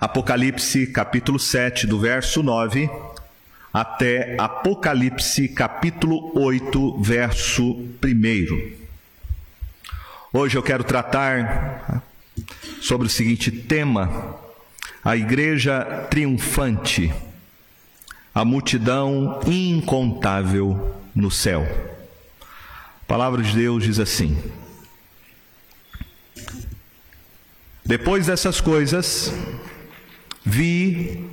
Apocalipse capítulo 7, do verso 9 até Apocalipse capítulo 8, verso 1. Hoje eu quero tratar sobre o seguinte tema: a igreja triunfante, a multidão incontável no céu. A palavra de Deus diz assim: Depois dessas coisas, Vi,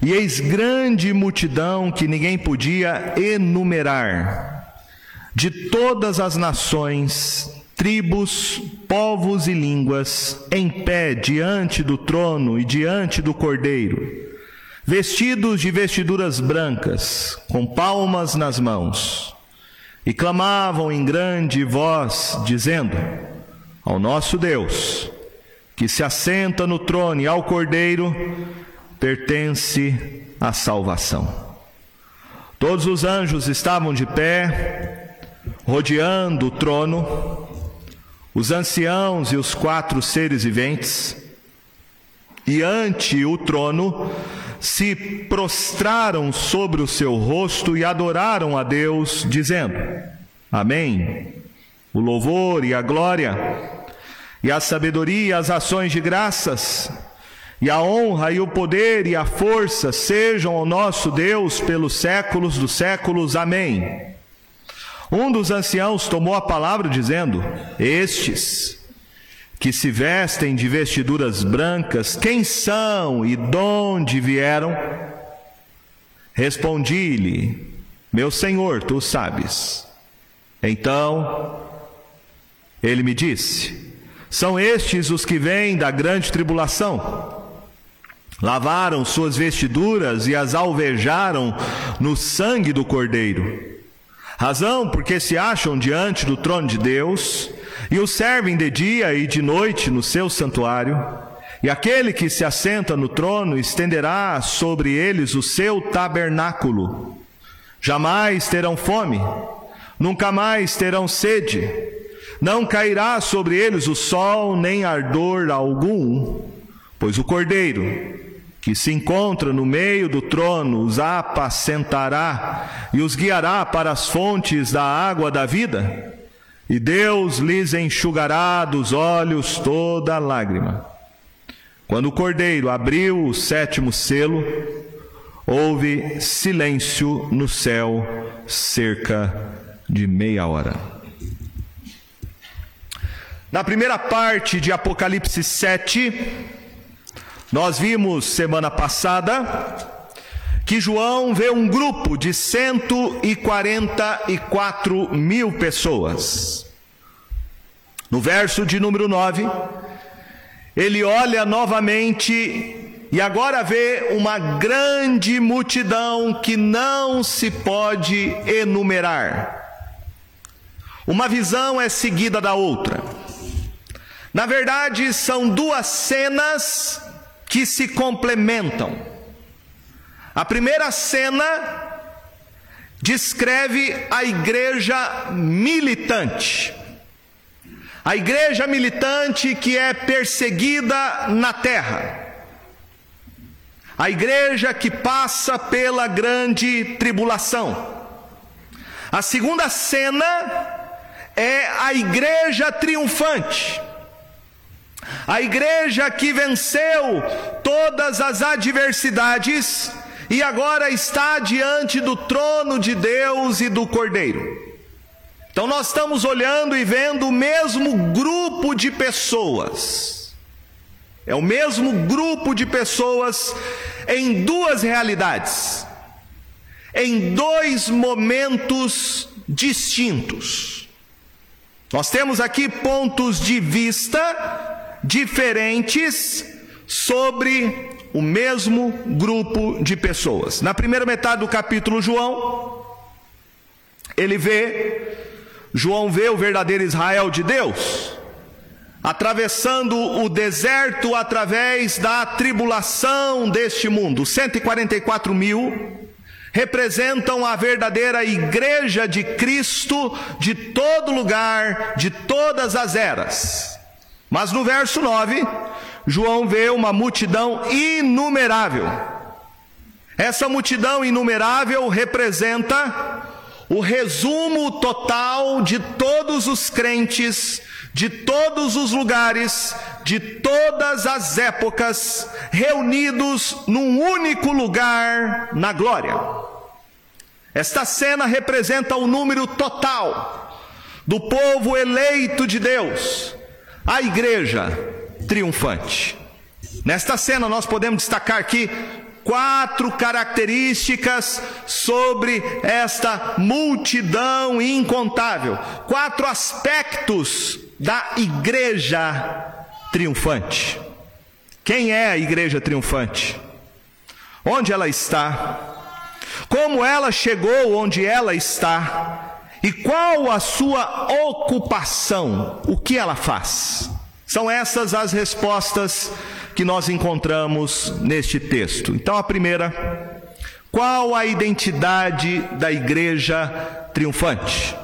e eis grande multidão que ninguém podia enumerar, de todas as nações, tribos, povos e línguas, em pé diante do trono e diante do cordeiro, vestidos de vestiduras brancas, com palmas nas mãos, e clamavam em grande voz, dizendo: Ao nosso Deus, que se assenta no trono e ao Cordeiro, pertence a salvação. Todos os anjos estavam de pé, rodeando o trono, os anciãos e os quatro seres viventes, e ante o trono se prostraram sobre o seu rosto e adoraram a Deus, dizendo: Amém. O louvor e a glória e a sabedoria as ações de graças, e a honra e o poder e a força sejam ao nosso Deus pelos séculos dos séculos. Amém. Um dos anciãos tomou a palavra dizendo: Estes que se vestem de vestiduras brancas, quem são e de onde vieram? Respondi-lhe: Meu senhor, tu sabes. Então ele me disse: são estes os que vêm da grande tribulação. Lavaram suas vestiduras e as alvejaram no sangue do Cordeiro. Razão porque se acham diante do trono de Deus e o servem de dia e de noite no seu santuário. E aquele que se assenta no trono estenderá sobre eles o seu tabernáculo. Jamais terão fome, nunca mais terão sede não cairá sobre eles o sol, nem ardor algum, pois o cordeiro, que se encontra no meio do trono, os apacentará e os guiará para as fontes da água da vida, e Deus lhes enxugará dos olhos toda lágrima. Quando o cordeiro abriu o sétimo selo, houve silêncio no céu cerca de meia hora. Na primeira parte de Apocalipse 7, nós vimos semana passada que João vê um grupo de 144 mil pessoas. No verso de número 9, ele olha novamente e agora vê uma grande multidão que não se pode enumerar. Uma visão é seguida da outra. Na verdade, são duas cenas que se complementam. A primeira cena descreve a igreja militante. A igreja militante que é perseguida na terra. A igreja que passa pela grande tribulação. A segunda cena é a igreja triunfante a igreja que venceu todas as adversidades e agora está diante do trono de Deus e do Cordeiro. Então nós estamos olhando e vendo o mesmo grupo de pessoas. É o mesmo grupo de pessoas em duas realidades, em dois momentos distintos. Nós temos aqui pontos de vista diferentes sobre o mesmo grupo de pessoas. Na primeira metade do capítulo, João, ele vê, João vê o verdadeiro Israel de Deus, atravessando o deserto através da tribulação deste mundo. 144 mil representam a verdadeira igreja de Cristo de todo lugar, de todas as eras. Mas no verso 9, João vê uma multidão inumerável. Essa multidão inumerável representa o resumo total de todos os crentes, de todos os lugares, de todas as épocas, reunidos num único lugar na glória. Esta cena representa o número total do povo eleito de Deus, a igreja triunfante. Nesta cena nós podemos destacar aqui quatro características sobre esta multidão incontável, quatro aspectos da igreja triunfante. Quem é a igreja triunfante? Onde ela está? Como ela chegou onde ela está? E qual a sua ocupação? O que ela faz? São essas as respostas que nós encontramos neste texto. Então, a primeira, qual a identidade da igreja triunfante?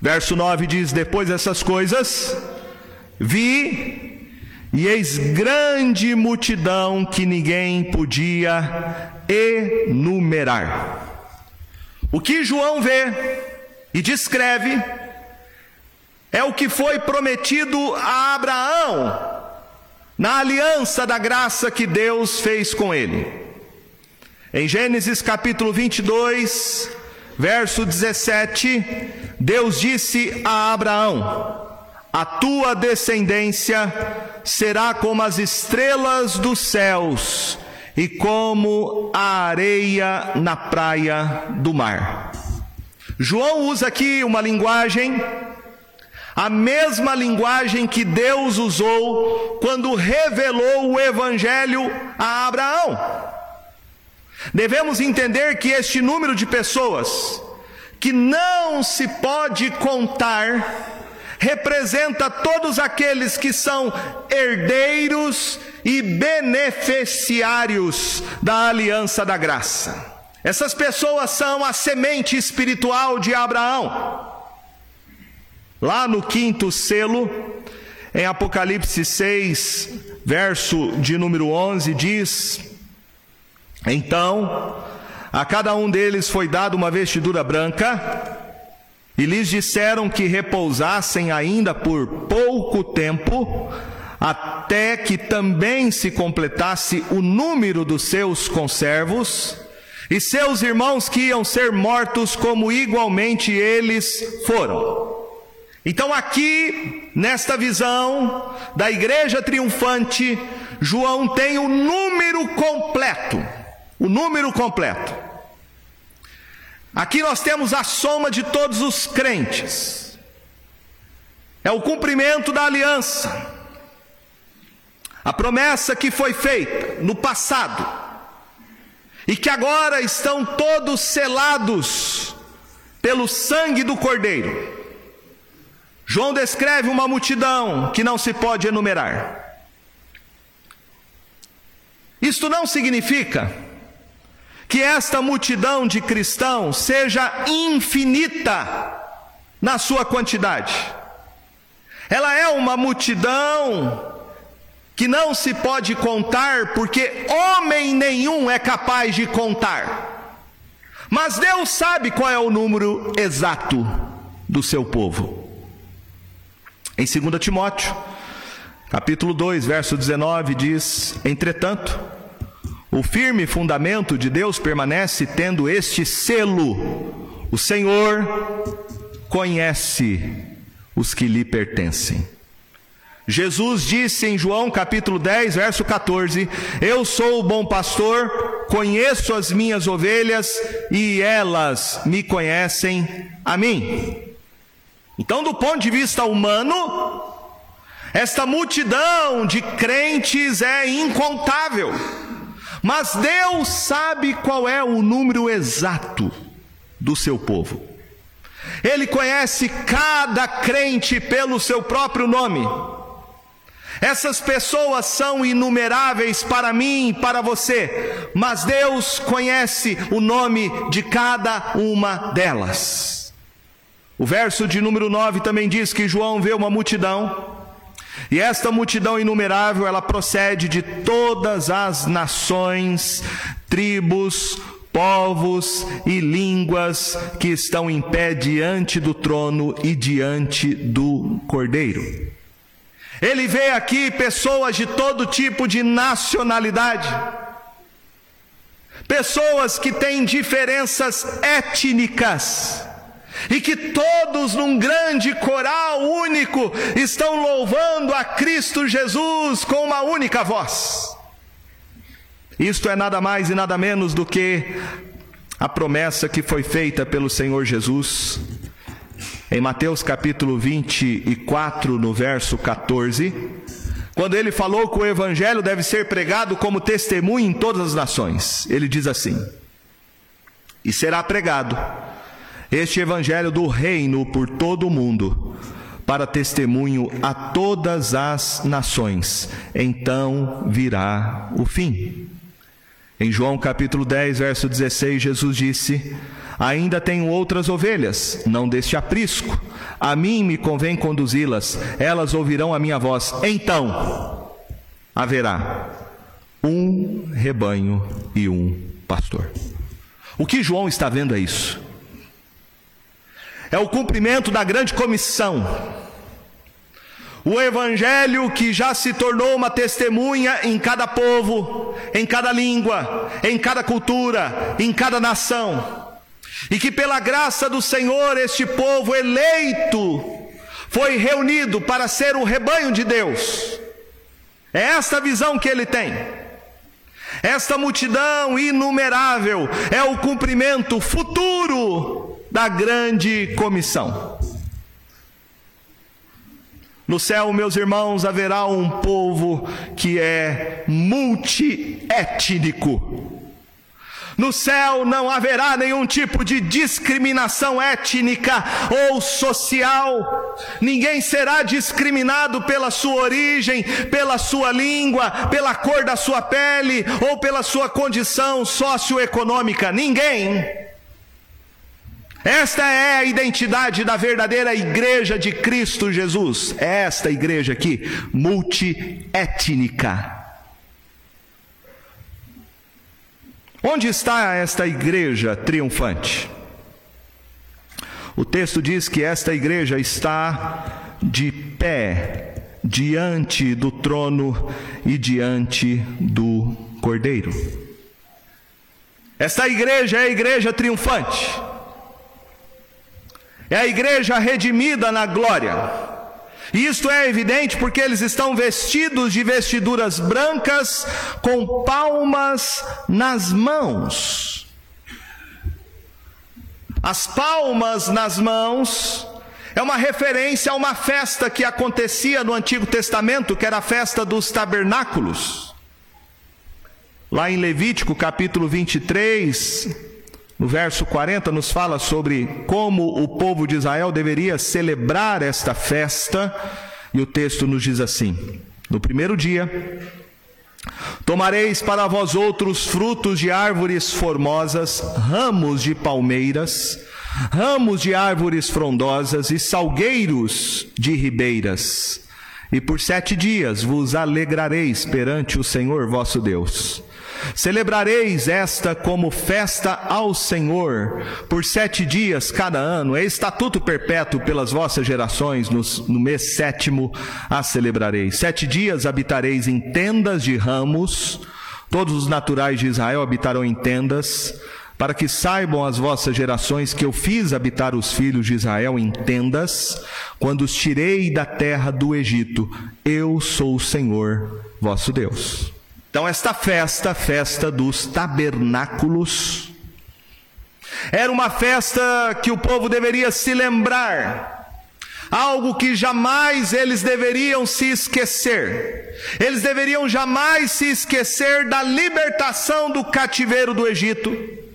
Verso 9 diz: Depois dessas coisas, vi e eis grande multidão que ninguém podia enumerar. O que João vê e descreve é o que foi prometido a Abraão na aliança da graça que Deus fez com ele. Em Gênesis capítulo 22, verso 17, Deus disse a Abraão: A tua descendência será como as estrelas dos céus e como a areia na praia do mar. João usa aqui uma linguagem a mesma linguagem que Deus usou quando revelou o Evangelho a Abraão. Devemos entender que este número de pessoas, que não se pode contar, representa todos aqueles que são herdeiros e beneficiários da aliança da graça. Essas pessoas são a semente espiritual de Abraão. Lá no quinto selo, em Apocalipse 6, verso de número 11, diz: Então, a cada um deles foi dada uma vestidura branca, e lhes disseram que repousassem ainda por pouco tempo, até que também se completasse o número dos seus conservos, e seus irmãos que iam ser mortos, como igualmente eles foram. Então, aqui, nesta visão da igreja triunfante, João tem o número completo. O número completo. Aqui nós temos a soma de todos os crentes. É o cumprimento da aliança. A promessa que foi feita no passado e que agora estão todos selados pelo sangue do Cordeiro. João descreve uma multidão que não se pode enumerar. Isto não significa que esta multidão de cristãos seja infinita na sua quantidade. Ela é uma multidão que não se pode contar, porque homem nenhum é capaz de contar. Mas Deus sabe qual é o número exato do seu povo. Em 2 Timóteo, capítulo 2, verso 19, diz: Entretanto, o firme fundamento de Deus permanece tendo este selo: o Senhor conhece os que lhe pertencem. Jesus disse em João capítulo 10, verso 14: Eu sou o bom pastor, conheço as minhas ovelhas e elas me conhecem a mim. Então, do ponto de vista humano, esta multidão de crentes é incontável. Mas Deus sabe qual é o número exato do seu povo. Ele conhece cada crente pelo seu próprio nome. Essas pessoas são inumeráveis para mim e para você, mas Deus conhece o nome de cada uma delas. O verso de número 9 também diz que João vê uma multidão E esta multidão inumerável, ela procede de todas as nações, tribos, povos e línguas que estão em pé diante do trono e diante do Cordeiro. Ele vê aqui pessoas de todo tipo de nacionalidade, pessoas que têm diferenças étnicas, e que todos num grande coral único estão louvando a Cristo Jesus com uma única voz. Isto é nada mais e nada menos do que a promessa que foi feita pelo Senhor Jesus em Mateus capítulo 24, no verso 14, quando ele falou que o evangelho deve ser pregado como testemunho em todas as nações. Ele diz assim: E será pregado este evangelho do reino por todo o mundo, para testemunho a todas as nações. Então virá o fim. Em João capítulo 10, verso 16, Jesus disse: Ainda tenho outras ovelhas, não deste aprisco. A mim me convém conduzi-las, elas ouvirão a minha voz. Então haverá um rebanho e um pastor. O que João está vendo é isso é o cumprimento da grande comissão. O Evangelho que já se tornou uma testemunha em cada povo, em cada língua, em cada cultura, em cada nação. E que pela graça do Senhor, este povo eleito foi reunido para ser o rebanho de Deus. É esta visão que ele tem. Esta multidão inumerável é o cumprimento futuro da grande comissão. No céu, meus irmãos, haverá um povo que é multiétnico. No céu não haverá nenhum tipo de discriminação étnica ou social. Ninguém será discriminado pela sua origem, pela sua língua, pela cor da sua pele ou pela sua condição socioeconômica. Ninguém. Esta é a identidade da verdadeira igreja de Cristo Jesus. É esta igreja aqui, multiétnica. Onde está esta igreja triunfante? O texto diz que esta igreja está de pé diante do trono e diante do Cordeiro. Esta igreja é a igreja triunfante. É a igreja redimida na glória. E isto é evidente porque eles estão vestidos de vestiduras brancas, com palmas nas mãos. As palmas nas mãos é uma referência a uma festa que acontecia no Antigo Testamento, que era a festa dos tabernáculos. Lá em Levítico capítulo 23, no verso 40 nos fala sobre como o povo de Israel deveria celebrar esta festa, e o texto nos diz assim: No primeiro dia, tomareis para vós outros frutos de árvores formosas, ramos de palmeiras, ramos de árvores frondosas e salgueiros de ribeiras. E por sete dias vos alegrareis perante o Senhor vosso Deus. Celebrareis esta como festa ao Senhor por sete dias cada ano, é estatuto perpétuo pelas vossas gerações, no mês sétimo a celebrareis. Sete dias habitareis em tendas de ramos, todos os naturais de Israel habitarão em tendas, para que saibam as vossas gerações que eu fiz habitar os filhos de Israel em tendas, quando os tirei da terra do Egito. Eu sou o Senhor vosso Deus. Então, esta festa, festa dos tabernáculos, era uma festa que o povo deveria se lembrar, algo que jamais eles deveriam se esquecer. Eles deveriam jamais se esquecer da libertação do cativeiro do Egito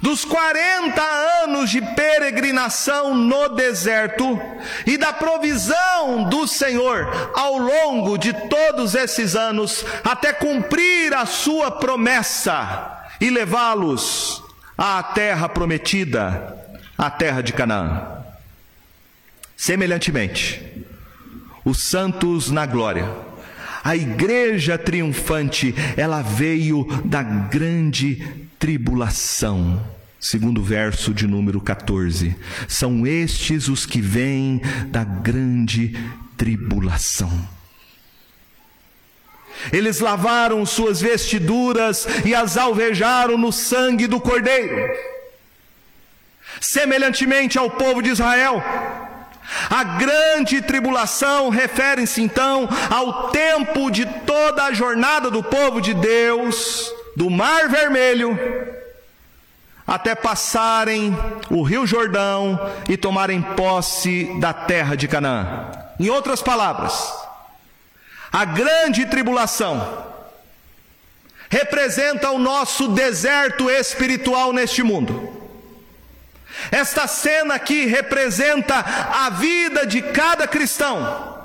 dos 40 anos de peregrinação no deserto e da provisão do Senhor ao longo de todos esses anos, até cumprir a sua promessa e levá-los à terra prometida, à terra de Canaã. Semelhantemente, os santos na glória. A igreja triunfante, ela veio da grande tribulação. Segundo verso de número 14. São estes os que vêm da grande tribulação. Eles lavaram suas vestiduras e as alvejaram no sangue do Cordeiro. Semelhantemente ao povo de Israel, a grande tribulação refere-se então ao tempo de toda a jornada do povo de Deus, do Mar Vermelho, até passarem o Rio Jordão e tomarem posse da terra de Canaã. Em outras palavras, a grande tribulação representa o nosso deserto espiritual neste mundo. Esta cena aqui representa a vida de cada cristão.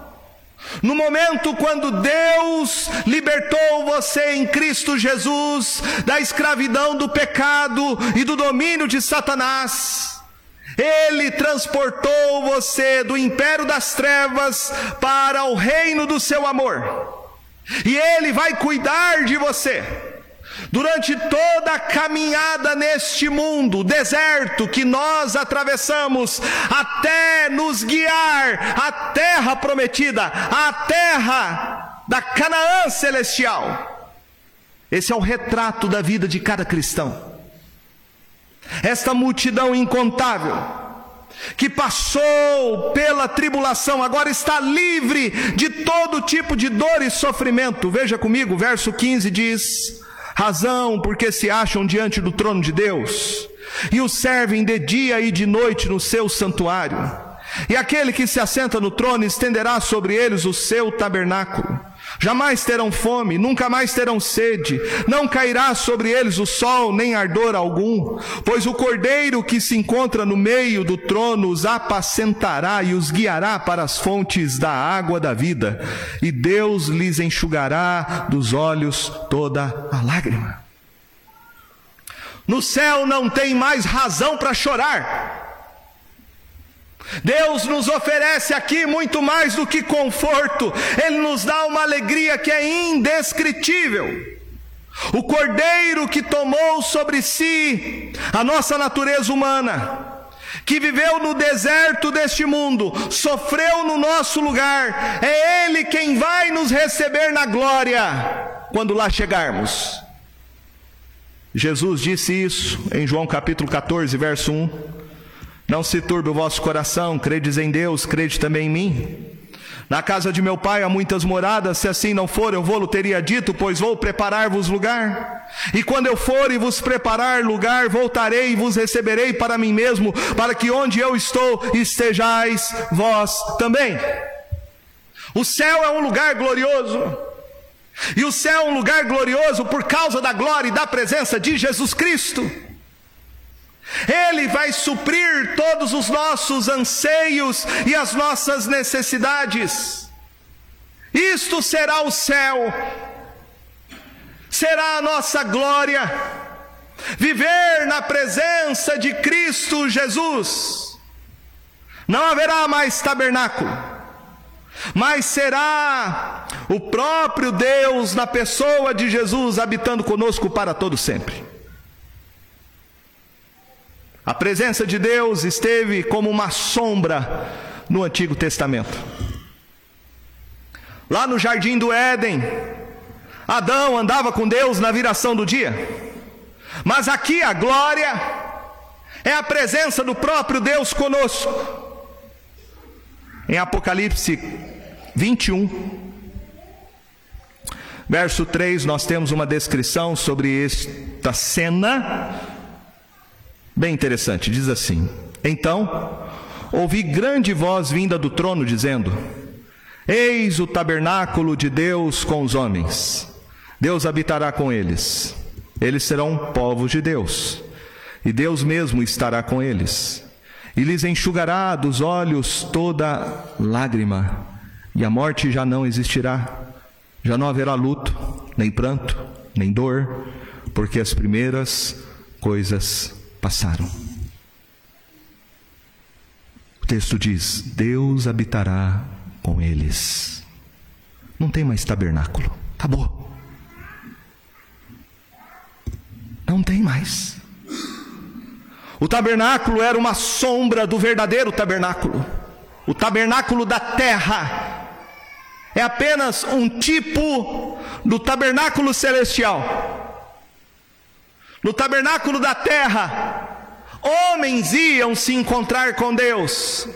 No momento quando Deus libertou você em Cristo Jesus da escravidão do pecado e do domínio de Satanás, Ele transportou você do império das trevas para o reino do seu amor. E Ele vai cuidar de você Durante toda a caminhada neste mundo, deserto que nós atravessamos, até nos guiar à terra prometida, à terra da Canaã celestial. Esse é o retrato da vida de cada cristão. Esta multidão incontável, que passou pela tribulação, agora está livre de todo tipo de dor e sofrimento. Veja comigo, verso 15 diz: razão porque se acham diante do trono de Deus, e o servem de dia e de noite no seu santuário. E aquele que se assenta no trono estenderá sobre eles o seu tabernáculo. Jamais terão fome, nunca mais terão sede, não cairá sobre eles o sol, nem ardor algum, pois o cordeiro que se encontra no meio do trono os apacentará e os guiará para as fontes da água da vida, e Deus lhes enxugará dos olhos toda a lágrima. No céu não tem mais razão para chorar. Deus nos oferece aqui muito mais do que conforto, Ele nos dá uma alegria que é indescritível. O Cordeiro que tomou sobre si a nossa natureza humana, que viveu no deserto deste mundo, sofreu no nosso lugar, é Ele quem vai nos receber na glória quando lá chegarmos. Jesus disse isso em João capítulo 14, verso 1. Não se turbe o vosso coração, credes em Deus, crede também em mim. Na casa de meu pai há muitas moradas, se assim não for, eu vou-lo teria dito, pois vou preparar-vos lugar. E quando eu for e vos preparar lugar, voltarei e vos receberei para mim mesmo, para que onde eu estou estejais vós também. O céu é um lugar glorioso. E o céu é um lugar glorioso por causa da glória e da presença de Jesus Cristo. Ele vai suprir todos os nossos anseios e as nossas necessidades. Isto será o céu, será a nossa glória, viver na presença de Cristo Jesus. Não haverá mais tabernáculo, mas será o próprio Deus na pessoa de Jesus habitando conosco para todo sempre. A presença de Deus esteve como uma sombra no Antigo Testamento. Lá no jardim do Éden, Adão andava com Deus na viração do dia. Mas aqui a glória é a presença do próprio Deus conosco. Em Apocalipse 21, verso 3, nós temos uma descrição sobre esta cena Bem interessante, diz assim: Então ouvi grande voz vinda do trono dizendo: Eis o tabernáculo de Deus com os homens. Deus habitará com eles. Eles serão povos de Deus. E Deus mesmo estará com eles. E lhes enxugará dos olhos toda lágrima. E a morte já não existirá. Já não haverá luto, nem pranto, nem dor, porque as primeiras coisas passaram. O texto diz: Deus habitará com eles. Não tem mais tabernáculo. Acabou. Não tem mais. O tabernáculo era uma sombra do verdadeiro tabernáculo. O tabernáculo da terra é apenas um tipo do tabernáculo celestial. No tabernáculo da terra, homens iam se encontrar com Deus.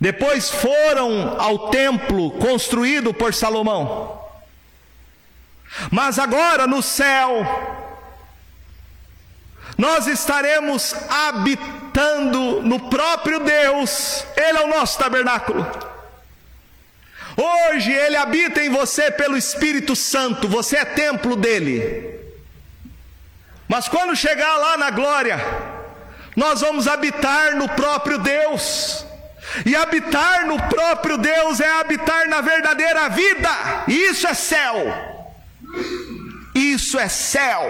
Depois foram ao templo construído por Salomão. Mas agora no céu, nós estaremos habitando no próprio Deus, Ele é o nosso tabernáculo. Hoje Ele habita em você pelo Espírito Santo, você é templo dele. Mas quando chegar lá na glória, nós vamos habitar no próprio Deus. E habitar no próprio Deus é habitar na verdadeira vida. Isso é céu. Isso é céu.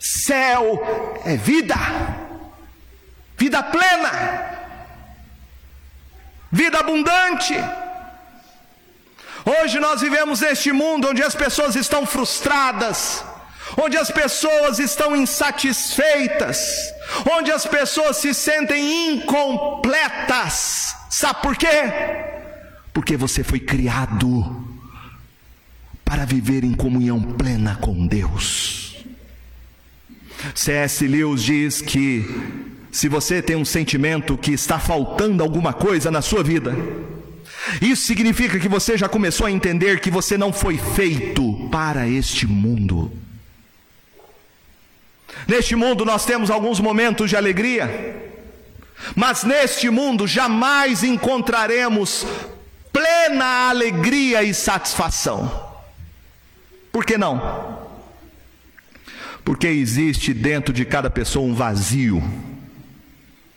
Céu é vida, vida plena, vida abundante. Hoje nós vivemos neste mundo onde as pessoas estão frustradas, onde as pessoas estão insatisfeitas, onde as pessoas se sentem incompletas. Sabe por quê? Porque você foi criado para viver em comunhão plena com Deus. C.S. Lewis diz que se você tem um sentimento que está faltando alguma coisa na sua vida, isso significa que você já começou a entender que você não foi feito para este mundo. Neste mundo nós temos alguns momentos de alegria, mas neste mundo jamais encontraremos plena alegria e satisfação. Por que não? Porque existe dentro de cada pessoa um vazio.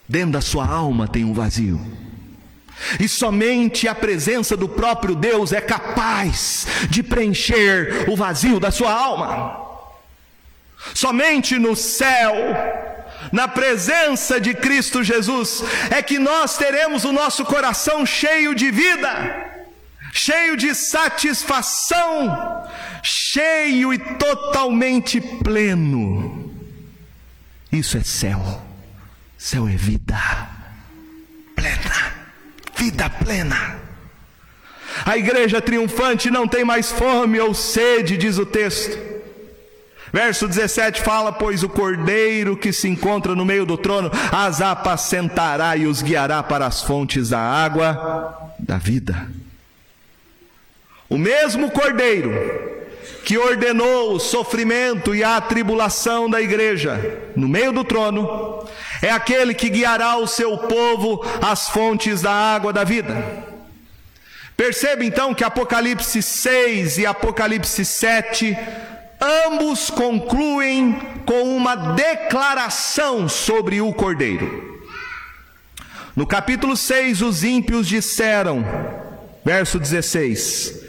Dentro da sua alma tem um vazio. E somente a presença do próprio Deus é capaz de preencher o vazio da sua alma. Somente no céu, na presença de Cristo Jesus, é que nós teremos o nosso coração cheio de vida cheio de satisfação, cheio e totalmente pleno. Isso é céu. Céu é vida plena, vida plena. A igreja triunfante não tem mais fome ou sede, diz o texto. Verso 17 fala: Pois o cordeiro que se encontra no meio do trono as apacentará e os guiará para as fontes da água da vida. O mesmo Cordeiro que ordenou o sofrimento e a tribulação da igreja no meio do trono, é aquele que guiará o seu povo às fontes da água da vida. Perceba então que Apocalipse 6 e Apocalipse 7 ambos concluem com uma declaração sobre o Cordeiro. No capítulo 6, os ímpios disseram, verso 16: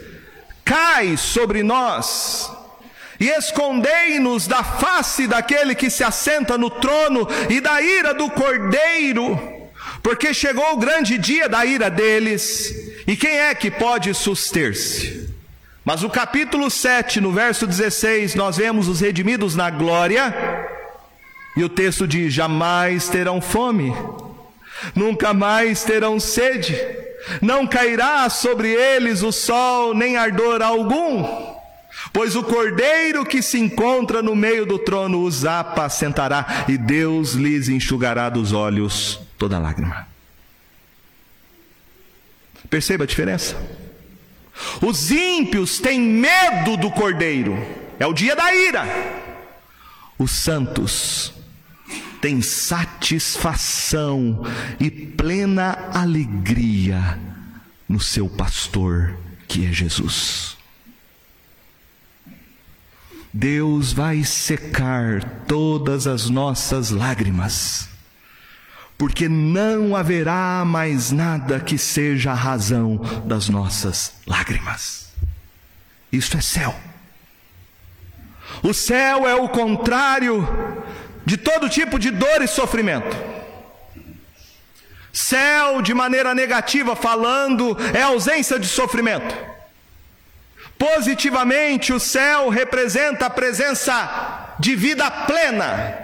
cai sobre nós, e escondei-nos da face daquele que se assenta no trono e da ira do cordeiro, porque chegou o grande dia da ira deles, e quem é que pode suster-se? Mas o capítulo 7, no verso 16, nós vemos os redimidos na glória, e o texto diz: jamais terão fome, nunca mais terão sede não cairá sobre eles o sol, nem ardor algum, pois o cordeiro que se encontra no meio do trono os apacentará, e Deus lhes enxugará dos olhos toda lágrima. Perceba a diferença? Os ímpios têm medo do cordeiro, é o dia da ira. Os santos tem satisfação e plena alegria no seu pastor, que é Jesus. Deus vai secar todas as nossas lágrimas, porque não haverá mais nada que seja a razão das nossas lágrimas. Isto é céu. O céu é o contrário de todo tipo de dor e sofrimento. Céu, de maneira negativa falando, é ausência de sofrimento. Positivamente, o céu representa a presença de vida plena,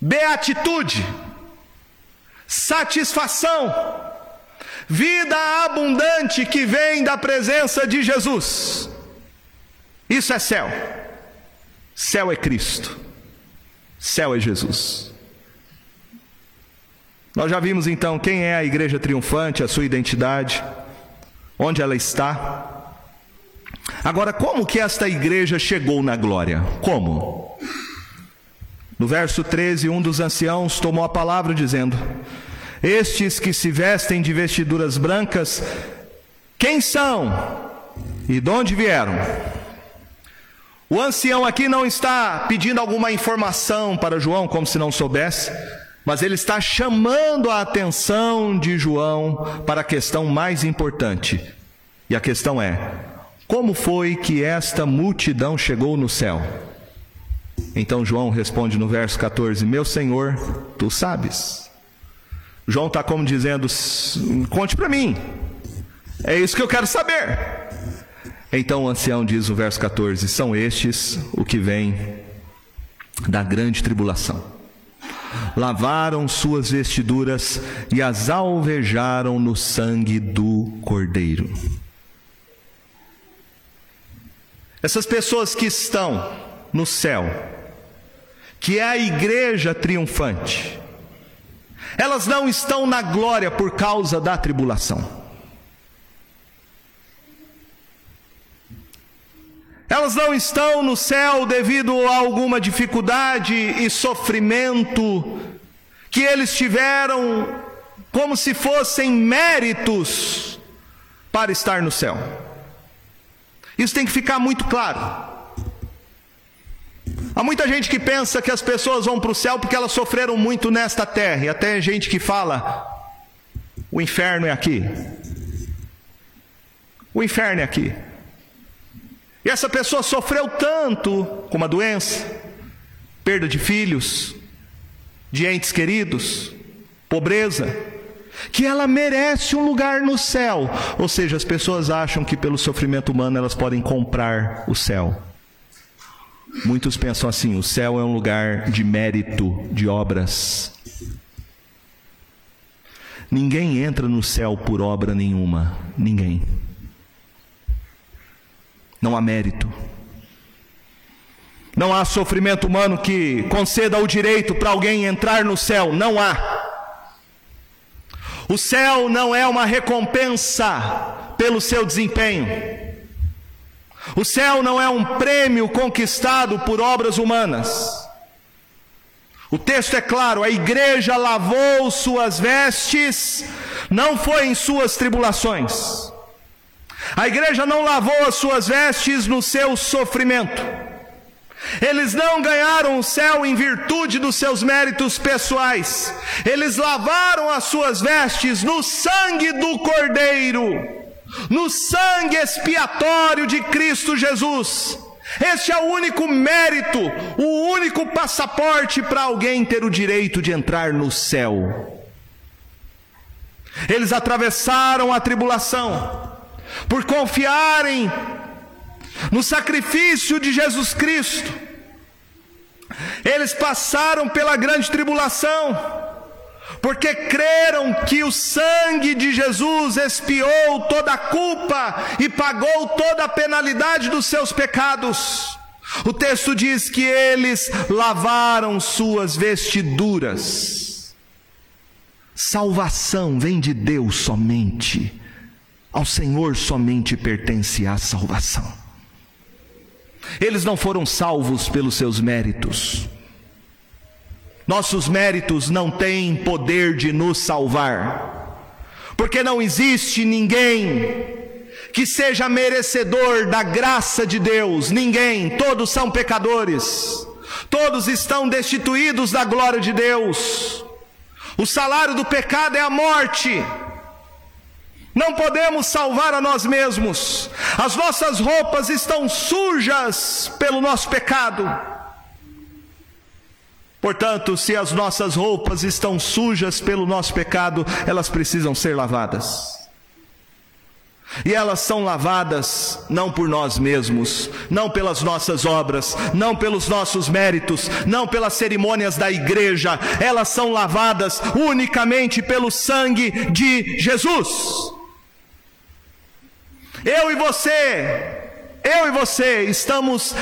beatitude, satisfação, vida abundante que vem da presença de Jesus. Isso é céu. Céu é Cristo. Céu é Jesus. Nós já vimos então quem é a igreja triunfante, a sua identidade, onde ela está. Agora, como que esta igreja chegou na glória? Como? No verso 13, um dos anciãos tomou a palavra dizendo: Estes que se vestem de vestiduras brancas, quem são e de onde vieram? O ancião aqui não está pedindo alguma informação para João, como se não soubesse, mas ele está chamando a atenção de João para a questão mais importante. E a questão é: como foi que esta multidão chegou no céu? Então João responde no verso 14: Meu Senhor, tu sabes. João está como dizendo: Conte para mim, é isso que eu quero saber. Então o ancião diz no verso 14: São estes o que vem da grande tribulação. Lavaram suas vestiduras e as alvejaram no sangue do Cordeiro. Essas pessoas que estão no céu, que é a igreja triunfante, elas não estão na glória por causa da tribulação. Elas não estão no céu devido a alguma dificuldade e sofrimento que eles tiveram como se fossem méritos para estar no céu. Isso tem que ficar muito claro. Há muita gente que pensa que as pessoas vão para o céu porque elas sofreram muito nesta terra, e até gente que fala: o inferno é aqui. O inferno é aqui. E essa pessoa sofreu tanto com uma doença, perda de filhos, de entes queridos, pobreza, que ela merece um lugar no céu. Ou seja, as pessoas acham que pelo sofrimento humano elas podem comprar o céu. Muitos pensam assim: o céu é um lugar de mérito, de obras. Ninguém entra no céu por obra nenhuma, ninguém não há mérito. Não há sofrimento humano que conceda o direito para alguém entrar no céu, não há. O céu não é uma recompensa pelo seu desempenho. O céu não é um prêmio conquistado por obras humanas. O texto é claro: a igreja lavou suas vestes, não foi em suas tribulações. A igreja não lavou as suas vestes no seu sofrimento. Eles não ganharam o céu em virtude dos seus méritos pessoais. Eles lavaram as suas vestes no sangue do Cordeiro, no sangue expiatório de Cristo Jesus. Este é o único mérito, o único passaporte para alguém ter o direito de entrar no céu. Eles atravessaram a tribulação por confiarem no sacrifício de Jesus Cristo. Eles passaram pela grande tribulação, porque creram que o sangue de Jesus expiou toda a culpa e pagou toda a penalidade dos seus pecados. O texto diz que eles lavaram suas vestiduras. Salvação vem de Deus somente. Ao Senhor somente pertence a salvação. Eles não foram salvos pelos seus méritos. Nossos méritos não têm poder de nos salvar, porque não existe ninguém que seja merecedor da graça de Deus, ninguém, todos são pecadores, todos estão destituídos da glória de Deus. O salário do pecado é a morte, não podemos salvar a nós mesmos. As nossas roupas estão sujas pelo nosso pecado. Portanto, se as nossas roupas estão sujas pelo nosso pecado, elas precisam ser lavadas. E elas são lavadas não por nós mesmos, não pelas nossas obras, não pelos nossos méritos, não pelas cerimônias da igreja, elas são lavadas unicamente pelo sangue de Jesus. Eu e você, eu e você estamos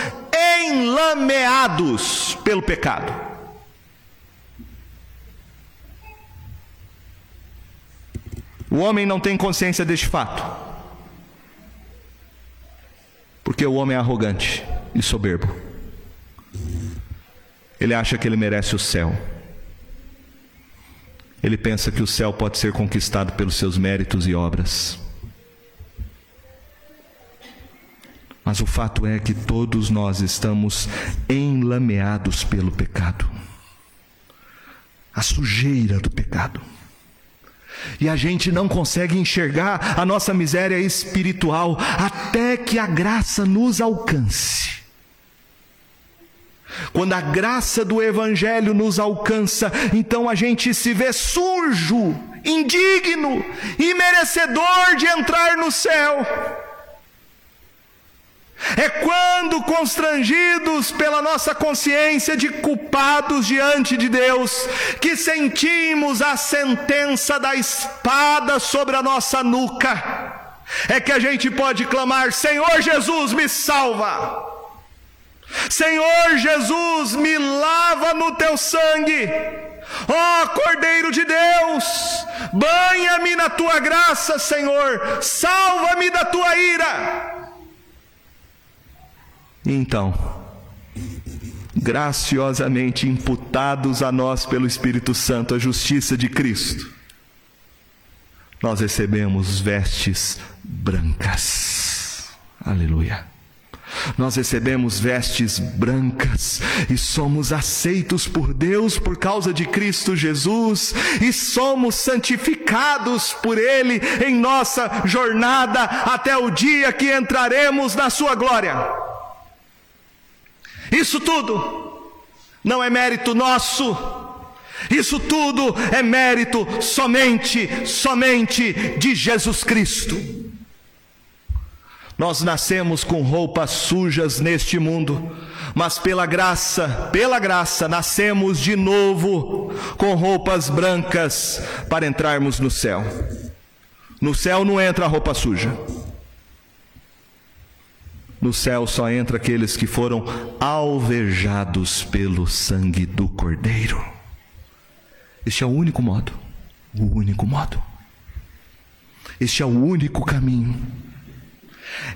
enlameados pelo pecado. O homem não tem consciência deste fato. Porque o homem é arrogante e soberbo. Ele acha que ele merece o céu. Ele pensa que o céu pode ser conquistado pelos seus méritos e obras. Mas o fato é que todos nós estamos enlameados pelo pecado a sujeira do pecado. E a gente não consegue enxergar a nossa miséria espiritual até que a graça nos alcance. Quando a graça do Evangelho nos alcança, então a gente se vê sujo, indigno e merecedor de entrar no céu. É quando, constrangidos pela nossa consciência de culpados diante de Deus, que sentimos a sentença da espada sobre a nossa nuca, é que a gente pode clamar: Senhor Jesus, me salva. Senhor Jesus, me lava no teu sangue. Ó oh, Cordeiro de Deus, banha-me na tua graça, Senhor, salva-me da tua ira. Então, graciosamente imputados a nós pelo Espírito Santo a justiça de Cristo, nós recebemos vestes brancas. Aleluia. Nós recebemos vestes brancas e somos aceitos por Deus por causa de Cristo Jesus e somos santificados por Ele em nossa jornada até o dia que entraremos na Sua glória. Isso tudo não é mérito nosso. Isso tudo é mérito somente, somente de Jesus Cristo. Nós nascemos com roupas sujas neste mundo, mas pela graça, pela graça, nascemos de novo com roupas brancas para entrarmos no céu. No céu não entra roupa suja. No céu só entra aqueles que foram alvejados pelo sangue do Cordeiro. Este é o único modo, o único modo. Este é o único caminho.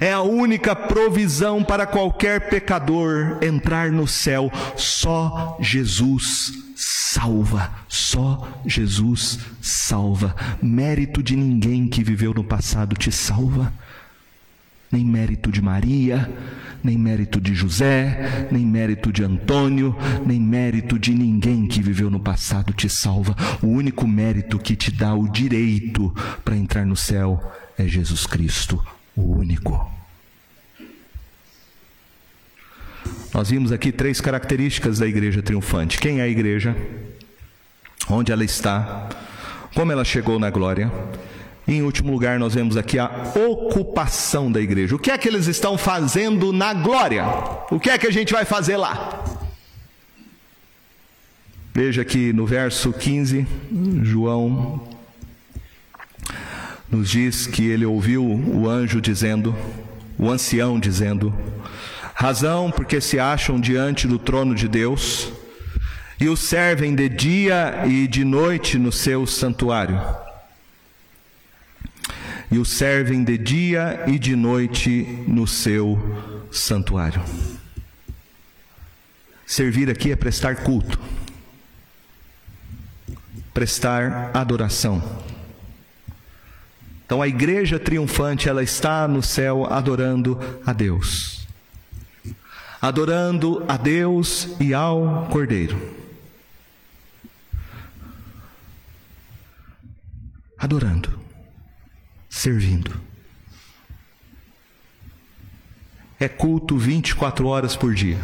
É a única provisão para qualquer pecador entrar no céu. Só Jesus salva. Só Jesus salva. Mérito de ninguém que viveu no passado te salva nem mérito de Maria, nem mérito de José, nem mérito de Antônio, nem mérito de ninguém que viveu no passado te salva. O único mérito que te dá o direito para entrar no céu é Jesus Cristo, o único. Nós vimos aqui três características da igreja triunfante: quem é a igreja, onde ela está, como ela chegou na glória em último lugar, nós vemos aqui a ocupação da igreja. O que é que eles estão fazendo na glória? O que é que a gente vai fazer lá? Veja aqui no verso 15, João nos diz que ele ouviu o anjo dizendo, o ancião dizendo: razão porque se acham diante do trono de Deus e o servem de dia e de noite no seu santuário e o servem de dia e de noite no seu santuário. Servir aqui é prestar culto, prestar adoração. Então a igreja triunfante, ela está no céu adorando a Deus. Adorando a Deus e ao Cordeiro. Adorando servindo. É culto 24 horas por dia.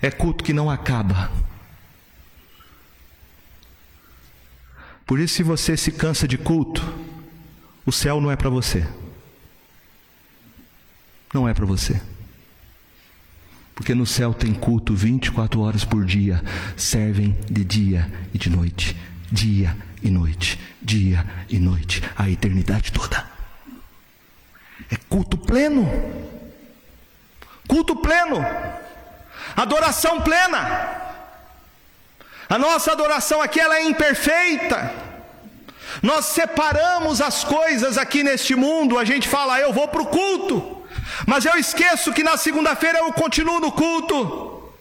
É culto que não acaba. Por isso, se você se cansa de culto, o céu não é para você. Não é para você. Porque no céu tem culto 24 horas por dia, servem de dia e de noite, dia e noite, dia e noite, a eternidade toda. É culto pleno. Culto pleno. Adoração plena. A nossa adoração aqui ela é imperfeita. Nós separamos as coisas aqui neste mundo, a gente fala, eu vou para o culto, mas eu esqueço que na segunda-feira eu continuo no culto,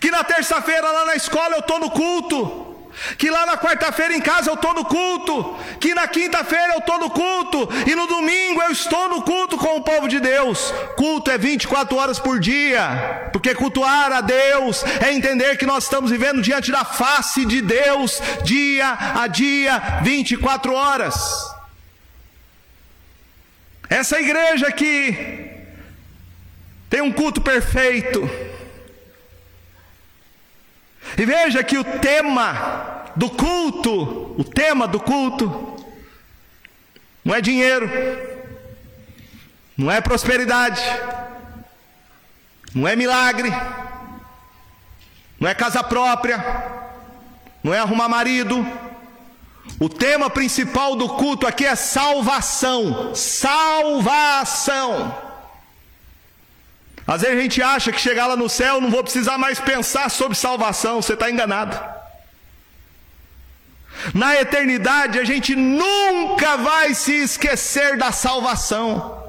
que na terça-feira lá na escola eu estou no culto, que lá na quarta-feira em casa eu estou no culto, que na quinta-feira eu estou no culto, e no domingo eu estou no culto com o povo de Deus. Culto é 24 horas por dia, porque cultuar a Deus é entender que nós estamos vivendo diante da face de Deus, dia a dia, 24 horas. Essa igreja aqui tem um culto perfeito e veja que o tema do culto, o tema do culto, não é dinheiro, não é prosperidade, não é milagre, não é casa própria, não é arrumar marido. O tema principal do culto aqui é salvação. Salvação. Às vezes a gente acha que chegar lá no céu não vou precisar mais pensar sobre salvação, você está enganado. Na eternidade a gente nunca vai se esquecer da salvação.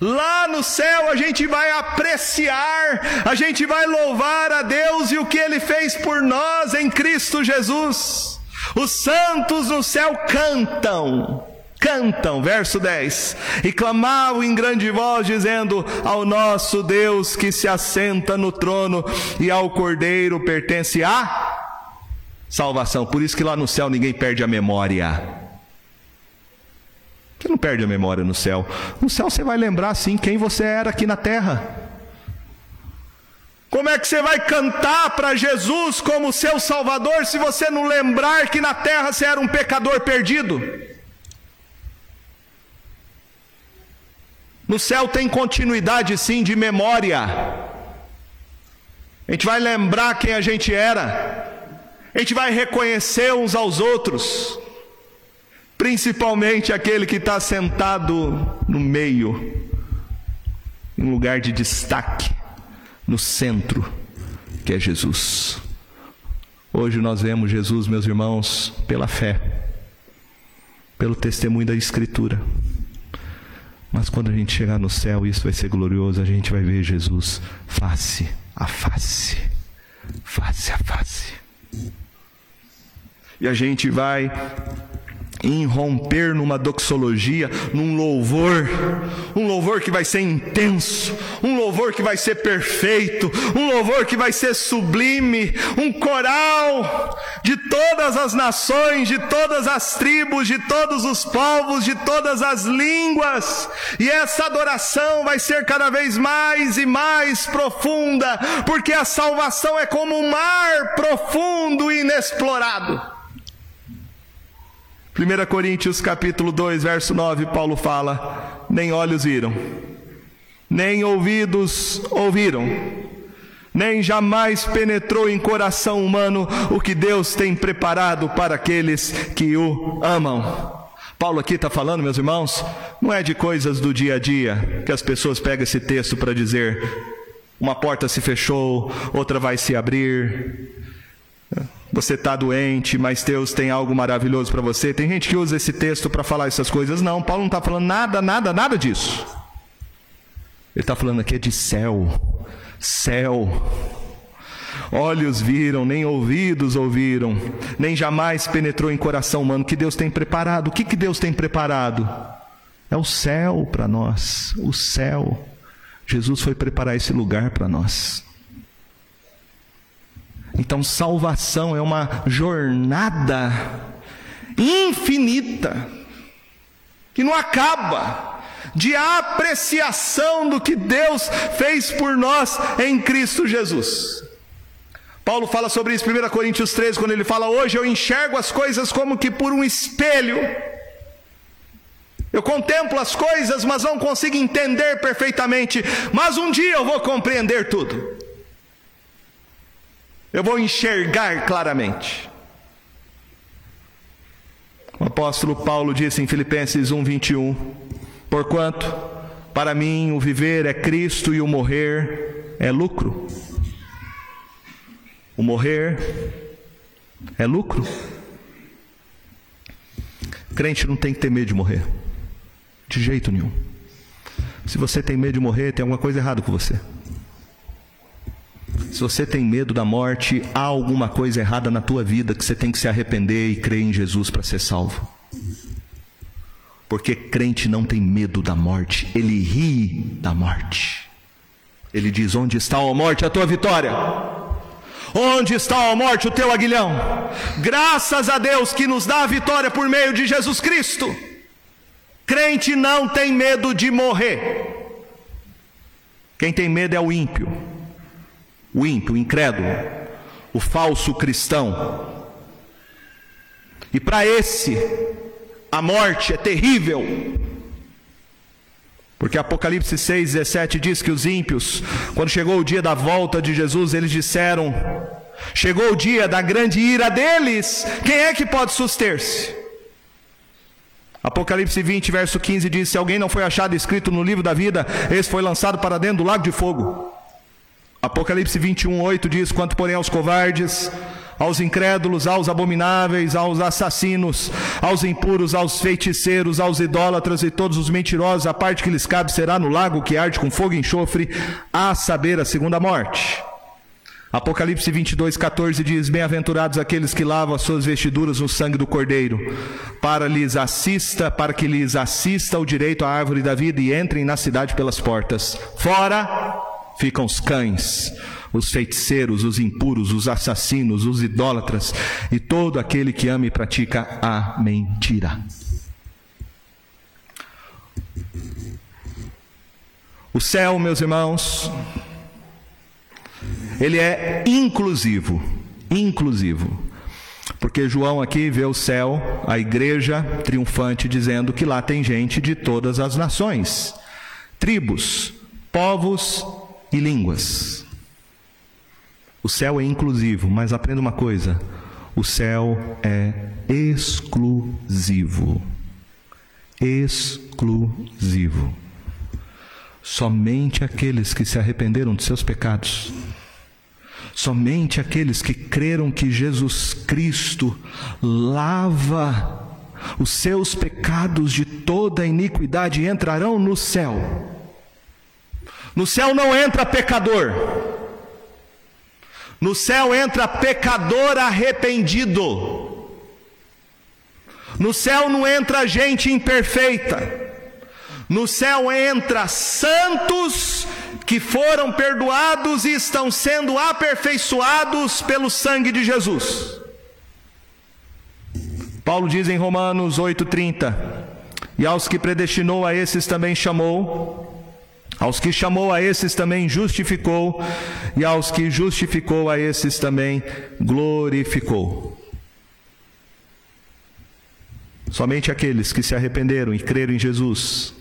Lá no céu a gente vai apreciar, a gente vai louvar a Deus e o que Ele fez por nós em Cristo Jesus. Os santos no céu cantam cantam, verso 10, e clamavam em grande voz, dizendo: Ao nosso Deus que se assenta no trono e ao Cordeiro pertence a salvação. Por isso que lá no céu ninguém perde a memória. Você não perde a memória no céu. No céu você vai lembrar sim quem você era aqui na terra. Como é que você vai cantar para Jesus como seu Salvador se você não lembrar que na terra você era um pecador perdido? No céu tem continuidade sim de memória. A gente vai lembrar quem a gente era. A gente vai reconhecer uns aos outros. Principalmente aquele que está sentado no meio, em um lugar de destaque, no centro, que é Jesus. Hoje nós vemos Jesus, meus irmãos, pela fé, pelo testemunho da Escritura. Mas quando a gente chegar no céu, isso vai ser glorioso, a gente vai ver Jesus face a face. Face a face. E a gente vai irromper numa doxologia, num louvor, um louvor que vai ser intenso, um louvor que vai ser perfeito, um louvor que vai ser sublime, um coral de todas as nações, de todas as tribos, de todos os povos, de todas as línguas, e essa adoração vai ser cada vez mais e mais profunda, porque a salvação é como um mar profundo e inexplorado. 1 Coríntios capítulo 2, verso 9, Paulo fala: nem olhos viram, nem ouvidos ouviram, nem jamais penetrou em coração humano o que Deus tem preparado para aqueles que o amam. Paulo aqui está falando, meus irmãos, não é de coisas do dia a dia que as pessoas pegam esse texto para dizer: uma porta se fechou, outra vai se abrir, você está doente, mas Deus tem algo maravilhoso para você. Tem gente que usa esse texto para falar essas coisas. Não, Paulo não está falando nada, nada, nada disso. Ele está falando aqui é de céu. Céu. Olhos viram, nem ouvidos ouviram, nem jamais penetrou em coração humano. Que Deus tem preparado? O que, que Deus tem preparado? É o céu para nós. O céu. Jesus foi preparar esse lugar para nós. Então, salvação é uma jornada infinita, que não acaba, de apreciação do que Deus fez por nós em Cristo Jesus. Paulo fala sobre isso em 1 Coríntios 13, quando ele fala: Hoje eu enxergo as coisas como que por um espelho. Eu contemplo as coisas, mas não consigo entender perfeitamente. Mas um dia eu vou compreender tudo. Eu vou enxergar claramente. O apóstolo Paulo disse em Filipenses 1:21: Porquanto para mim o viver é Cristo e o morrer é lucro. O morrer é lucro. Crente não tem que ter medo de morrer. De jeito nenhum. Se você tem medo de morrer, tem alguma coisa errada com você. Se você tem medo da morte, há alguma coisa errada na tua vida que você tem que se arrepender e crer em Jesus para ser salvo. Porque crente não tem medo da morte, ele ri da morte. Ele diz: Onde está a morte, a tua vitória? Onde está a morte, o teu aguilhão? Graças a Deus que nos dá a vitória por meio de Jesus Cristo. Crente não tem medo de morrer. Quem tem medo é o ímpio, o ímpio, o incrédulo, o falso cristão. E para esse, a morte é terrível. Porque Apocalipse 6, 17 diz que os ímpios, quando chegou o dia da volta de Jesus, eles disseram: Chegou o dia da grande ira deles, quem é que pode suster-se? Apocalipse 20, verso 15 diz: Se alguém não foi achado escrito no livro da vida, esse foi lançado para dentro do lago de fogo. Apocalipse 21, 8 diz: Quanto porém aos covardes, aos incrédulos, aos abomináveis, aos assassinos, aos impuros, aos feiticeiros, aos idólatras e todos os mentirosos, a parte que lhes cabe será no lago que arde com fogo e enxofre, a saber, a segunda morte. Apocalipse 22, 14 diz: Bem-aventurados aqueles que lavam as suas vestiduras no sangue do Cordeiro, para lhes assista, para que lhes assista o direito à árvore da vida e entrem na cidade pelas portas. Fora ficam os cães os feiticeiros, os impuros, os assassinos, os idólatras e todo aquele que ama e pratica a mentira. O céu, meus irmãos, ele é inclusivo, inclusivo. Porque João aqui vê o céu, a igreja triunfante, dizendo que lá tem gente de todas as nações, tribos, povos e línguas. O céu é inclusivo, mas aprenda uma coisa: o céu é exclusivo. Exclusivo. Somente aqueles que se arrependeram de seus pecados, somente aqueles que creram que Jesus Cristo lava os seus pecados de toda iniquidade entrarão no céu. No céu não entra pecador. No céu entra pecador arrependido. No céu não entra gente imperfeita. No céu entra santos que foram perdoados e estão sendo aperfeiçoados pelo sangue de Jesus. Paulo diz em Romanos 8:30: E aos que predestinou a esses também chamou, aos que chamou a esses também justificou, e aos que justificou a esses também glorificou. Somente aqueles que se arrependeram e creram em Jesus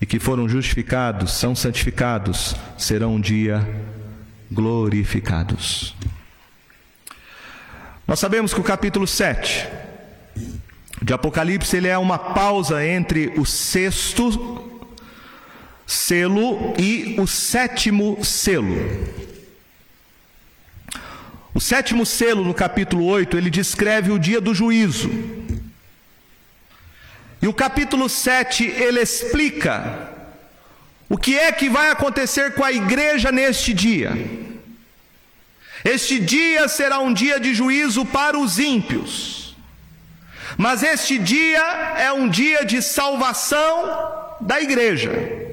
e que foram justificados, são santificados, serão um dia glorificados. Nós sabemos que o capítulo 7 de Apocalipse ele é uma pausa entre o sexto selo e o sétimo selo. O sétimo selo, no capítulo 8, ele descreve o dia do juízo. E o capítulo 7, ele explica o que é que vai acontecer com a igreja neste dia. Este dia será um dia de juízo para os ímpios, mas este dia é um dia de salvação da igreja.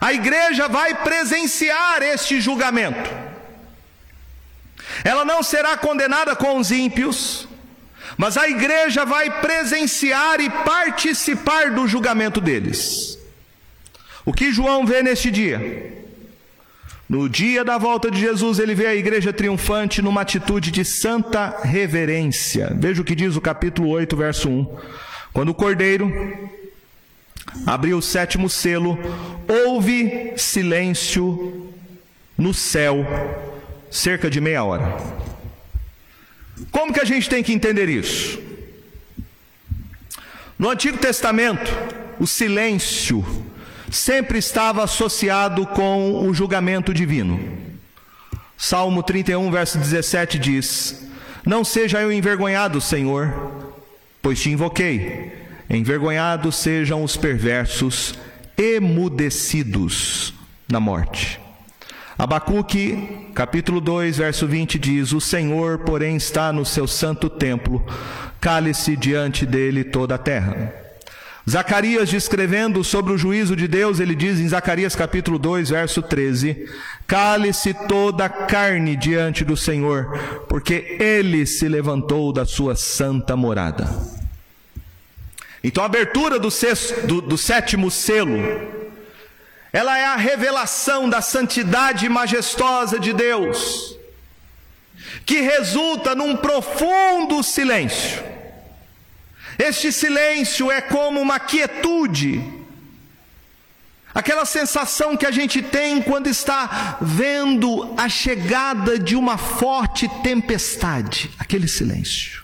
A igreja vai presenciar este julgamento. Ela não será condenada com os ímpios, mas a igreja vai presenciar e participar do julgamento deles. O que João vê neste dia? No dia da volta de Jesus, ele vê a igreja triunfante numa atitude de santa reverência. Veja o que diz o capítulo 8, verso 1. Quando o cordeiro abriu o sétimo selo, houve silêncio no céu, cerca de meia hora. Como que a gente tem que entender isso? No Antigo Testamento, o silêncio sempre estava associado com o julgamento divino. Salmo 31, verso 17 diz: Não seja eu envergonhado, Senhor, pois te invoquei. Envergonhados sejam os perversos, emudecidos na morte. Abacuque, capítulo 2, verso 20 diz: O Senhor, porém, está no seu santo templo, cale-se diante dele toda a terra. Zacarias descrevendo sobre o juízo de Deus, ele diz em Zacarias capítulo 2, verso 13: Cale-se toda a carne diante do Senhor, porque ele se levantou da sua santa morada. Então a abertura do, sexto, do, do sétimo selo ela é a revelação da santidade majestosa de Deus, que resulta num profundo silêncio. Este silêncio é como uma quietude, aquela sensação que a gente tem quando está vendo a chegada de uma forte tempestade, aquele silêncio.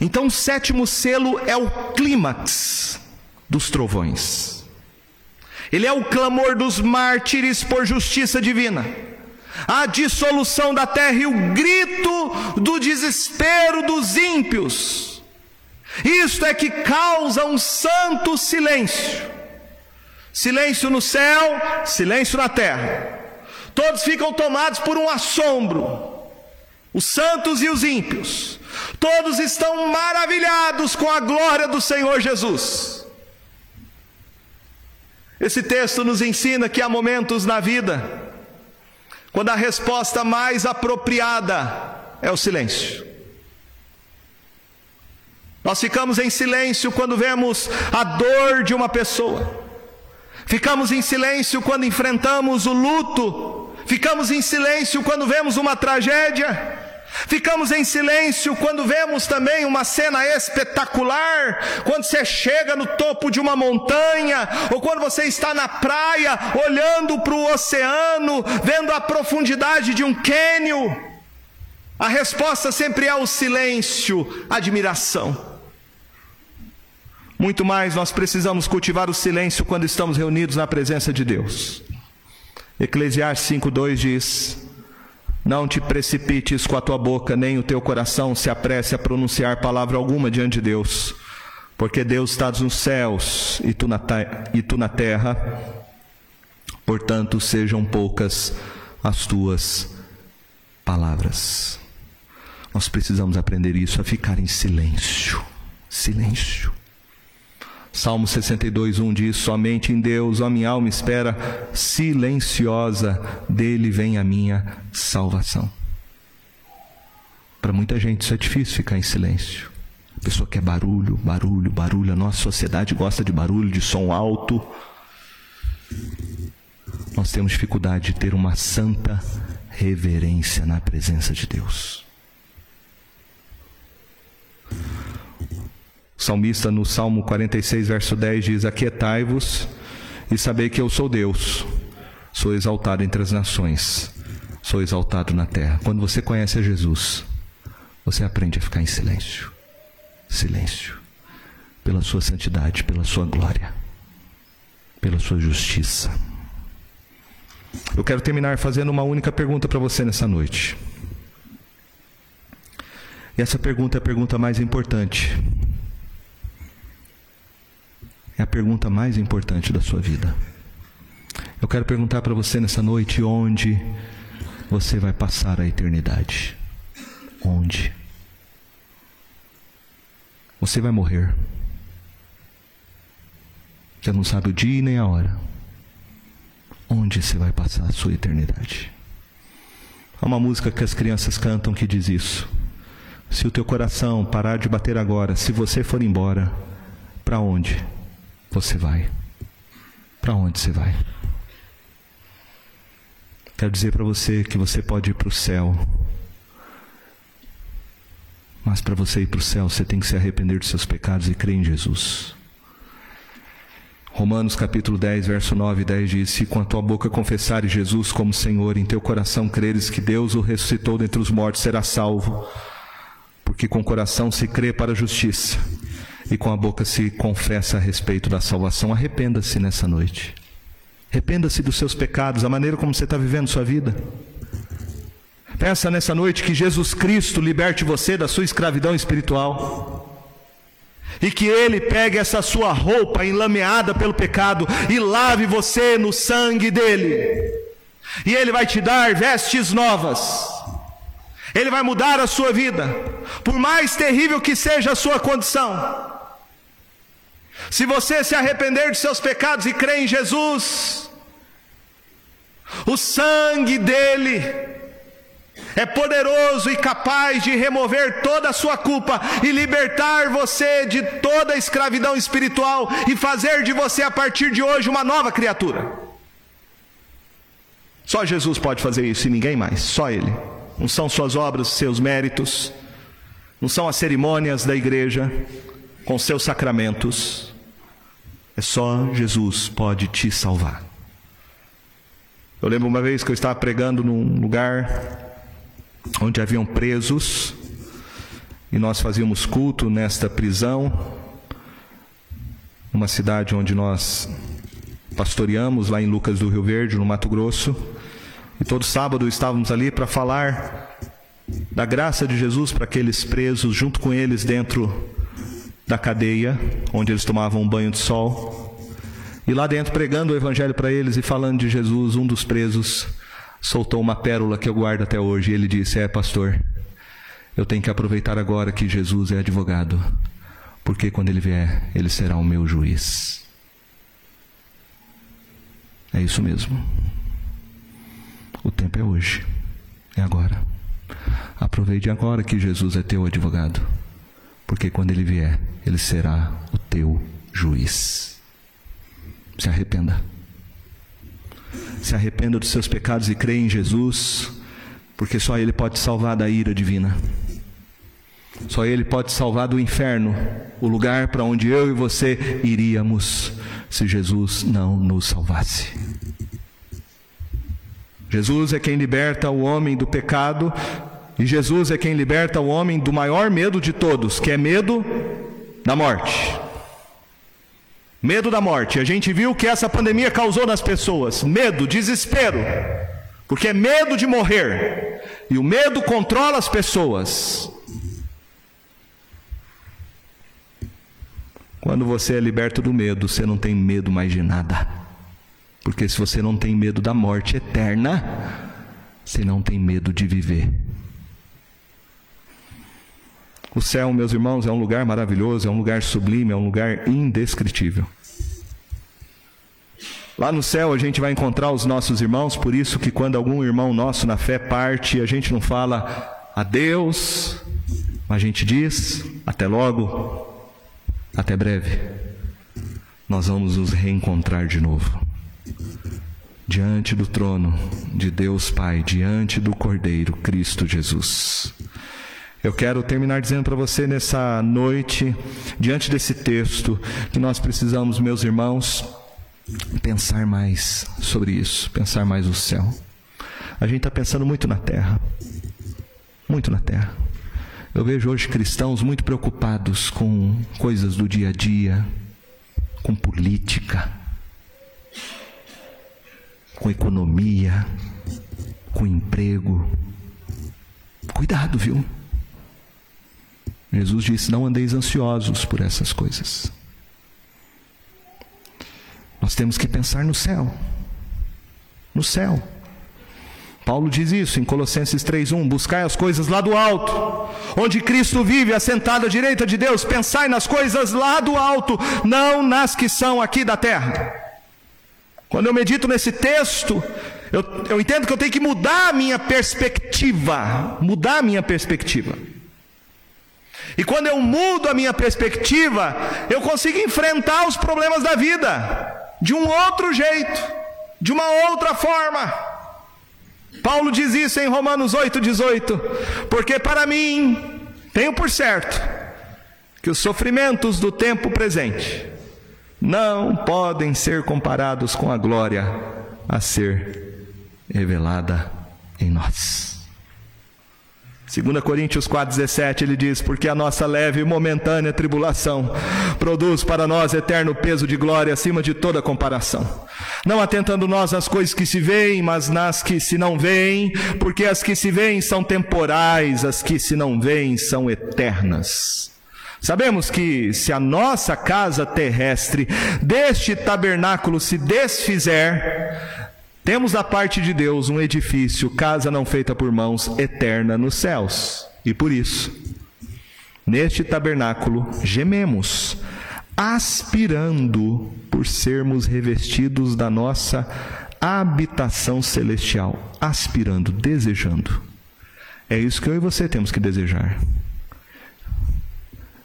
Então, o sétimo selo é o clímax dos trovões. Ele é o clamor dos mártires por justiça divina, a dissolução da terra e o grito do desespero dos ímpios. Isto é que causa um santo silêncio. Silêncio no céu, silêncio na terra. Todos ficam tomados por um assombro. Os santos e os ímpios. Todos estão maravilhados com a glória do Senhor Jesus. Esse texto nos ensina que há momentos na vida quando a resposta mais apropriada é o silêncio. Nós ficamos em silêncio quando vemos a dor de uma pessoa. Ficamos em silêncio quando enfrentamos o luto. Ficamos em silêncio quando vemos uma tragédia. Ficamos em silêncio quando vemos também uma cena espetacular, quando você chega no topo de uma montanha, ou quando você está na praia, olhando para o oceano, vendo a profundidade de um cânion. A resposta sempre é o silêncio, admiração. Muito mais nós precisamos cultivar o silêncio quando estamos reunidos na presença de Deus. Eclesiastes 5,2 diz: não te precipites com a tua boca, nem o teu coração se apresse a pronunciar palavra alguma diante de Deus, porque Deus está nos céus e tu na, e tu na terra, portanto, sejam poucas as tuas palavras. Nós precisamos aprender isso, a ficar em silêncio. Silêncio. Salmo 62, 1 diz: Somente em Deus, a minha alma espera, silenciosa, dele vem a minha salvação. Para muita gente isso é difícil ficar em silêncio. A pessoa quer barulho, barulho, barulho. A nossa sociedade gosta de barulho, de som alto. Nós temos dificuldade de ter uma santa reverência na presença de Deus. O salmista no Salmo 46, verso 10 diz: Aquietai-vos e sabei que eu sou Deus, sou exaltado entre as nações, sou exaltado na terra. Quando você conhece a Jesus, você aprende a ficar em silêncio. Silêncio. Pela sua santidade, pela sua glória, pela sua justiça. Eu quero terminar fazendo uma única pergunta para você nessa noite. E essa pergunta é a pergunta mais importante. É a pergunta mais importante da sua vida. Eu quero perguntar para você nessa noite onde você vai passar a eternidade. Onde? Você vai morrer. Você não sabe o dia nem a hora. Onde você vai passar a sua eternidade? Há uma música que as crianças cantam que diz isso. Se o teu coração parar de bater agora, se você for embora, para onde? Você vai? para onde você vai? Quero dizer para você que você pode ir para o céu. Mas para você ir para o céu, você tem que se arrepender dos seus pecados e crer em Jesus. Romanos capítulo 10, verso 9 e 10 diz: Se com a tua boca confessares Jesus como Senhor, em teu coração creres que Deus o ressuscitou dentre os mortos, serás salvo. Porque com o coração se crê para a justiça e com a boca se confessa a respeito da salvação. Arrependa-se nessa noite. Arrependa-se dos seus pecados, a maneira como você está vivendo sua vida. Peça nessa noite que Jesus Cristo liberte você da sua escravidão espiritual. E que Ele pegue essa sua roupa enlameada pelo pecado e lave você no sangue dele. E Ele vai te dar vestes novas. Ele vai mudar a sua vida, por mais terrível que seja a sua condição. Se você se arrepender de seus pecados e crer em Jesus, o sangue dele é poderoso e capaz de remover toda a sua culpa e libertar você de toda a escravidão espiritual e fazer de você a partir de hoje uma nova criatura. Só Jesus pode fazer isso e ninguém mais, só Ele. Não são suas obras, seus méritos, não são as cerimônias da igreja com seus sacramentos. É só Jesus pode te salvar. Eu lembro uma vez que eu estava pregando num lugar onde haviam presos e nós fazíamos culto nesta prisão, uma cidade onde nós pastoreamos lá em Lucas do Rio Verde, no Mato Grosso. E todo sábado estávamos ali para falar da graça de Jesus para aqueles presos, junto com eles dentro da cadeia, onde eles tomavam um banho de sol. E lá dentro, pregando o evangelho para eles e falando de Jesus, um dos presos soltou uma pérola que eu guardo até hoje. E ele disse: É, pastor, eu tenho que aproveitar agora que Jesus é advogado, porque quando ele vier, ele será o meu juiz. É isso mesmo. O tempo é hoje, é agora. Aproveite agora que Jesus é teu advogado, porque quando ele vier, ele será o teu juiz. Se arrependa. Se arrependa dos seus pecados e creia em Jesus, porque só Ele pode salvar da ira divina. Só Ele pode salvar do inferno, o lugar para onde eu e você iríamos se Jesus não nos salvasse. Jesus é quem liberta o homem do pecado, e Jesus é quem liberta o homem do maior medo de todos, que é medo da morte. Medo da morte. A gente viu que essa pandemia causou nas pessoas: medo, desespero. Porque é medo de morrer. E o medo controla as pessoas. Quando você é liberto do medo, você não tem medo mais de nada. Porque se você não tem medo da morte eterna, você não tem medo de viver. O céu, meus irmãos, é um lugar maravilhoso, é um lugar sublime, é um lugar indescritível. Lá no céu a gente vai encontrar os nossos irmãos, por isso que quando algum irmão nosso na fé parte, a gente não fala adeus, mas a gente diz até logo, até breve. Nós vamos nos reencontrar de novo. Diante do trono de Deus Pai, diante do Cordeiro Cristo Jesus. Eu quero terminar dizendo para você nessa noite, diante desse texto, que nós precisamos, meus irmãos, pensar mais sobre isso, pensar mais o céu. A gente está pensando muito na terra, muito na terra. Eu vejo hoje cristãos muito preocupados com coisas do dia a dia, com política, com economia, com emprego. Cuidado, viu? Jesus disse: Não andeis ansiosos por essas coisas. Nós temos que pensar no céu. No céu. Paulo diz isso em Colossenses 3:1, buscai as coisas lá do alto, onde Cristo vive, assentado à direita de Deus, pensai nas coisas lá do alto, não nas que são aqui da terra. Quando eu medito nesse texto, eu, eu entendo que eu tenho que mudar a minha perspectiva, mudar a minha perspectiva. E quando eu mudo a minha perspectiva, eu consigo enfrentar os problemas da vida de um outro jeito, de uma outra forma. Paulo diz isso em Romanos 8,18: Porque para mim, tenho por certo, que os sofrimentos do tempo presente não podem ser comparados com a glória a ser revelada em nós. 2 Coríntios 4,17 ele diz: Porque a nossa leve e momentânea tribulação produz para nós eterno peso de glória acima de toda comparação. Não atentando nós às coisas que se veem, mas nas que se não veem, porque as que se veem são temporais, as que se não veem são eternas. Sabemos que se a nossa casa terrestre deste tabernáculo se desfizer, temos da parte de Deus um edifício, casa não feita por mãos, eterna nos céus. E por isso, neste tabernáculo, gememos, aspirando por sermos revestidos da nossa habitação celestial. Aspirando, desejando. É isso que eu e você temos que desejar.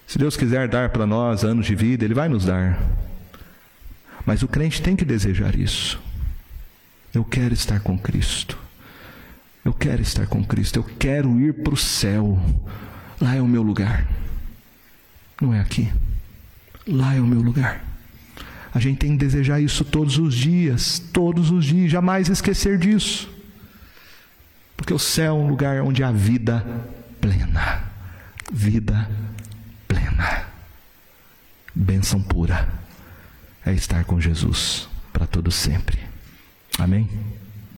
Se Deus quiser dar para nós anos de vida, Ele vai nos dar. Mas o crente tem que desejar isso. Eu quero estar com Cristo. Eu quero estar com Cristo. Eu quero ir para o céu. Lá é o meu lugar. Não é aqui. Lá é o meu lugar. A gente tem que desejar isso todos os dias, todos os dias, jamais esquecer disso. Porque o céu é um lugar onde há vida plena. Vida plena. Bênção pura é estar com Jesus para todo sempre. Amém?